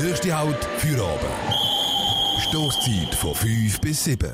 Nächste Halt für oben. Stoßzeit von 5 bis 7.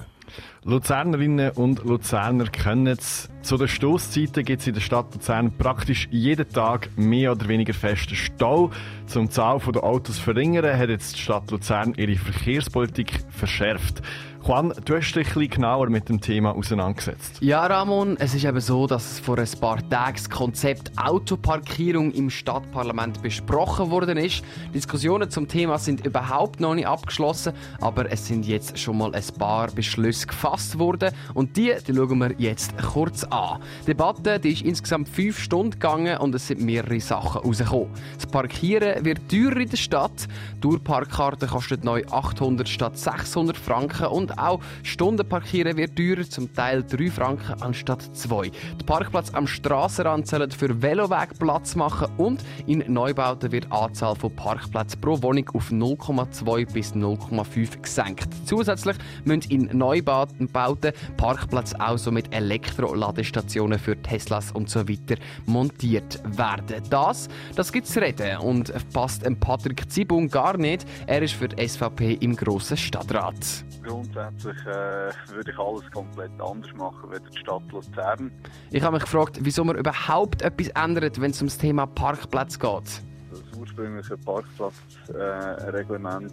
Luzernerinnen und Luzerner kennen es. Zu den Stoßzeiten gibt es in der Stadt Luzern praktisch jeden Tag mehr oder weniger festen Stau. Zum Zahl der Autos verringern hat jetzt die Stadt Luzern ihre Verkehrspolitik verschärft. Juan, du hast dich ein genauer mit dem Thema auseinandergesetzt. Ja, Ramon, es ist eben so, dass vor ein paar Tagen das Konzept Autoparkierung im Stadtparlament besprochen worden ist. Diskussionen zum Thema sind überhaupt noch nicht abgeschlossen, aber es sind jetzt schon mal ein paar Beschlüsse gefasst worden und die, die schauen wir jetzt kurz an. Die Debatte die ist insgesamt fünf Stunden gegangen und es sind mehrere Sachen rausgekommen. Das Parkieren wird teurer in der Stadt. Die Tourparkkarte kostet neu 800 statt 600 Franken und auch Stundenparkieren wird teurer, zum Teil 3 Franken anstatt 2. Der Parkplatz am Strassenrand soll für Veloweg Platz machen und in Neubauten wird die Anzahl von Parkplätzen pro Wohnung auf 0,2 bis 0,5 gesenkt. Zusätzlich müssen in Neubauten Parkplätze auch so mit Elektroladestationen für Teslas und so weiter montiert werden. Das, das gibt es reden und passt Patrick Zibung gar nicht. Er ist für die SVP im grossen Stadtrat. Grundsätzlich äh, würde ich alles komplett anders machen als die Stadt Luzern. Ich habe mich gefragt, wieso man überhaupt etwas ändert, wenn es um das Thema Parkplatz geht. Das ursprüngliche Parkplatzreglement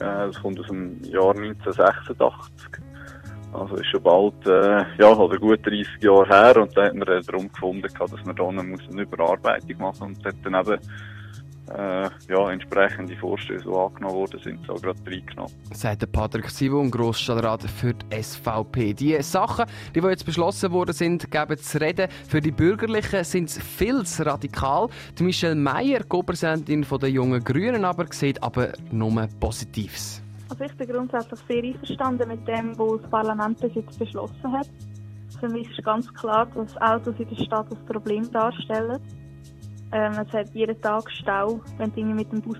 äh, äh, kommt aus dem Jahr 1986. Also ist schon bald, äh, ja, oder gut 30 Jahre her und da hat man darum gefunden, dass man da eine Überarbeitung machen muss und hat dann eben äh, ja, entsprechende Vorstellungen so angenommen worden sind, so gerade reingenommen. Sagt Patrick Simon, Grossstadtrat für die SVP. Die Sachen, die jetzt beschlossen worden sind, geben zu reden. Für die Bürgerlichen sind sie viel zu radikal. Die Michelle Meyer, Co-Präsidentin der Jungen Grünen, aber sieht aber nur Positives. Also ich bin grundsätzlich sehr einverstanden mit dem, was das Parlament bis jetzt beschlossen hat. Für mich ist ganz klar, dass Autos in der Stadt ein Problem darstellen. Ähm, es hat jeden Tag Stau. Wenn du mit dem Bus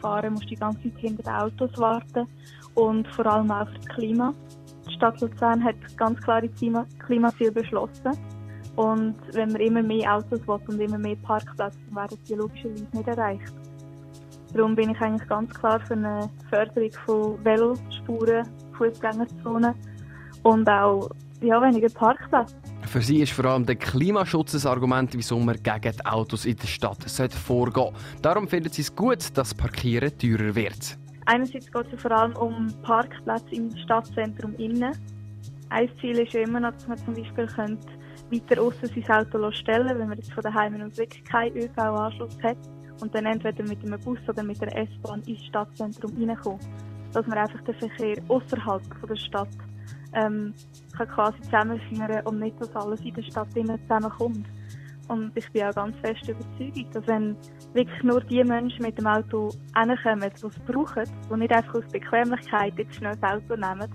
fahren musst du die ganze Zeit hinter den Autos warten. Und vor allem auch für das Klima. Die Stadt Luzern hat ganz klare Klimaziele beschlossen. Und wenn man immer mehr Autos will und immer mehr Parkplätze, dann werden die logischerweise nicht erreicht. Darum bin ich eigentlich ganz klar für eine Förderung von Velospuren, Fußgängerzonen und auch ja, weniger Parkplätze. Für sie ist vor allem der Klimaschutz ein Argument, wieso man gegen die Autos in der Stadt vorgehen sollte. Darum findet sie es gut, dass Parkieren teurer wird. Einerseits geht es vor allem um Parkplätze im Stadtzentrum innen. Ein Ziel ist ja immer noch, dass man zum Beispiel könnte weiter außen sein Auto stellen wenn man jetzt von daheim aus wirklich keinen ÖV-Anschluss hat und dann entweder mit einem Bus oder mit der S-Bahn ins Stadtzentrum reinkommt. Dass man einfach den Verkehr außerhalb der Stadt ähm, kann quasi zusammenführen und nicht, dass alles in der Stadt zusammenkommt. Und ich bin auch ganz fest überzeugt, dass wenn wirklich nur die Menschen mit dem Auto hinkommen, die es brauchen, die nicht einfach aus Bequemlichkeit jetzt schnell das Auto nehmen,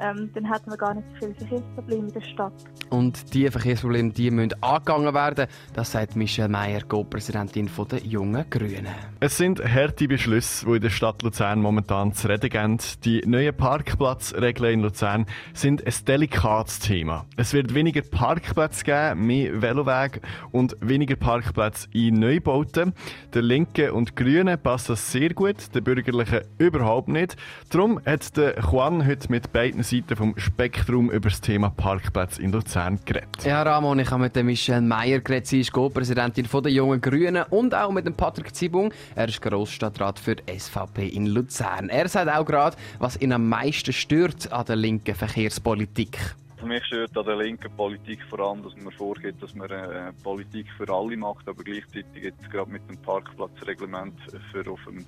ähm, dann hätten wir gar nicht so viele Verkehrsprobleme in der Stadt. Und diese Verkehrsprobleme die müssen angegangen werden, das sagt Michelle Meyer, Co-Präsidentin der Jungen Grünen. Es sind harte Beschlüsse, die in der Stadt Luzern momentan zu reden geben. Die neuen Parkplatzregeln in Luzern sind ein delikates Thema. Es wird weniger Parkplätze geben, mehr Velowege und weniger Parkplätze in Neubauten. Der Linken und Grünen passt das sehr gut, der Bürgerlichen überhaupt nicht. Darum hat der Juan heute mit beiden Seiten vom Spektrum über das Thema Parkplätze in Luzern geredet. Ja, Ramon, ich habe mit der Michelle Meyer geredet. Sie ist Co-Präsidentin der Jungen Grünen und auch mit dem Patrick Zibung. Er ist Grossstadtrat für die SVP in Luzern. Er sagt auch gerade, was ihn am meisten stört an der linken Verkehrspolitik. Für mich stört an der linken Politik vor allem, dass man vorgeht, dass man äh, Politik für alle macht, aber gleichzeitig jetzt gerade mit dem Parkplatzreglement für auf einem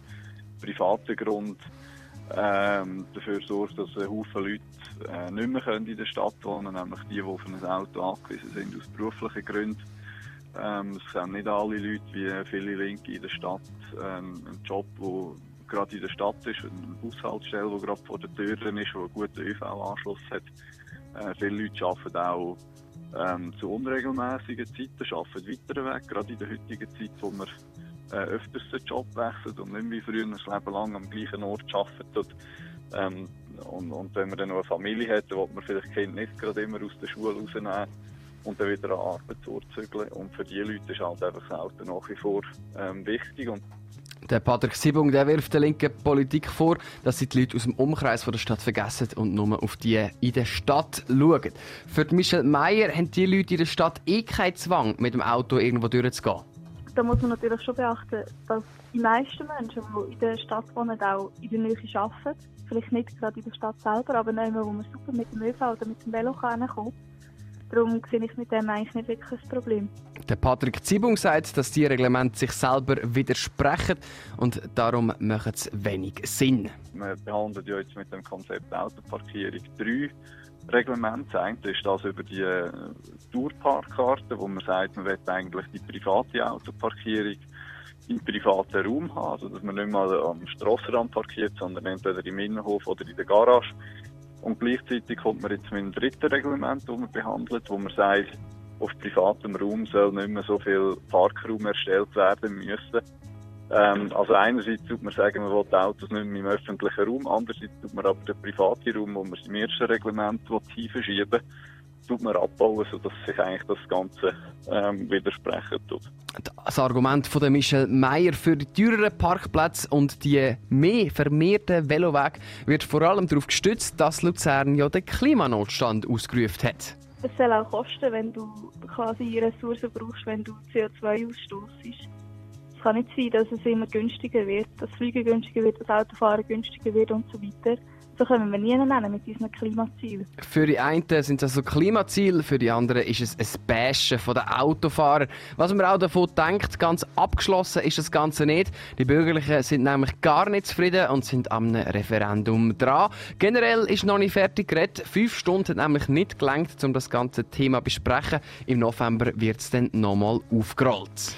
privaten Grund ähm, dafür sorgt, dass ein Haufen Leute äh, nicht mehr können in der Stadt wohnen nämlich die, die auf ein Auto angewiesen sind aus beruflichen Gründen. Ähm, es sind nicht alle Leute, wie viele Linke in der Stadt, ähm, einen Job, der gerade in der Stadt ist, eine Bushaltestelle, die gerade vor der Tür ist, die einen guten ÖV-Anschluss hat. Äh, viele Leute arbeiten auch ähm, zu unregelmäßigen Zeiten, arbeiten weiter weg, gerade in der heutigen Zeit, wo man äh, öfters den Job wechselt und nicht wie früher ein Leben lang am gleichen Ort arbeitet. Ähm, und, und, wenn man dann noch eine Familie hat, dann will man vielleicht Kind nicht gerade immer aus der Schule rausnehmen und dann wieder an Arbeit zurückzügeln. Und für diese Leute ist halt einfach das Auto nach wie vor ähm, wichtig. Und Der Patrick Sibung der wirft der linken Politik vor, dass sie die Leute aus dem Umkreis von der Stadt vergessen und nur auf die in der Stadt schauen. Für Michel Meyer haben die Leute in der Stadt eh keinen Zwang, mit dem Auto irgendwo durchzugehen da muss man natürlich schon beachten, dass die meisten Menschen, die in der Stadt wohnen, auch in der Nähe arbeiten. Vielleicht nicht gerade in der Stadt selber, aber nehmen, wo man super mit dem ÖV oder mit dem Velo kommen Darum sehe ich mit dem eigentlich nicht wirklich ein Problem. Der Patrick Zibung sagt, dass die Reglemente sich selber widersprechen und darum machen es wenig Sinn. Wir behandeln ja jetzt mit dem Konzept Autoparkierung 3 Reglement. Das eine ist das über die äh, Tourparkkarte, wo man sagt, man will eigentlich die private Autoparkierung im privaten Raum haben, also dass man nicht mal am Strassenrand parkiert, sondern entweder im Innenhof oder in der Garage. Und gleichzeitig kommt man jetzt mit dem dritten Reglement, das man behandelt, wo man sagt, auf privatem Raum soll nicht mehr so viel Parkraum erstellt werden müssen, ähm, also einerseits tut man sagen, man will die Autos nicht mehr im öffentlichen Raum, andererseits tut man aber den privaten Raum, wo man es im ersten Reglement verschieben will, tut man abbauen, sodass sich eigentlich das Ganze ähm, widersprechen tut. Das Argument von Michel Meyer für die teureren Parkplätze und die mehr vermehrten Velowege wird vor allem darauf gestützt, dass Luzern ja den Klimanotstand ausgerufen hat. Es soll auch kosten, wenn du quasi Ressourcen brauchst, wenn du CO2 ausstoßest. Es kann nicht sein, dass es immer günstiger wird, dass Fliegen günstiger wird, dass Autofahren günstiger wird und so weiter. So können wir nie nennen mit unseren Klimazielen. Für die einen sind es also Klimaziele, für die anderen ist es ein Bashen von den Autofahrern. Was man auch davon denkt, ganz abgeschlossen ist das Ganze nicht. Die Bürgerlichen sind nämlich gar nicht zufrieden und sind am Referendum dran. Generell ist noch nicht fertig geredet. Fünf Stunden hat nämlich nicht gelangt, um das ganze Thema zu besprechen. Im November wird es dann nochmal aufgerollt.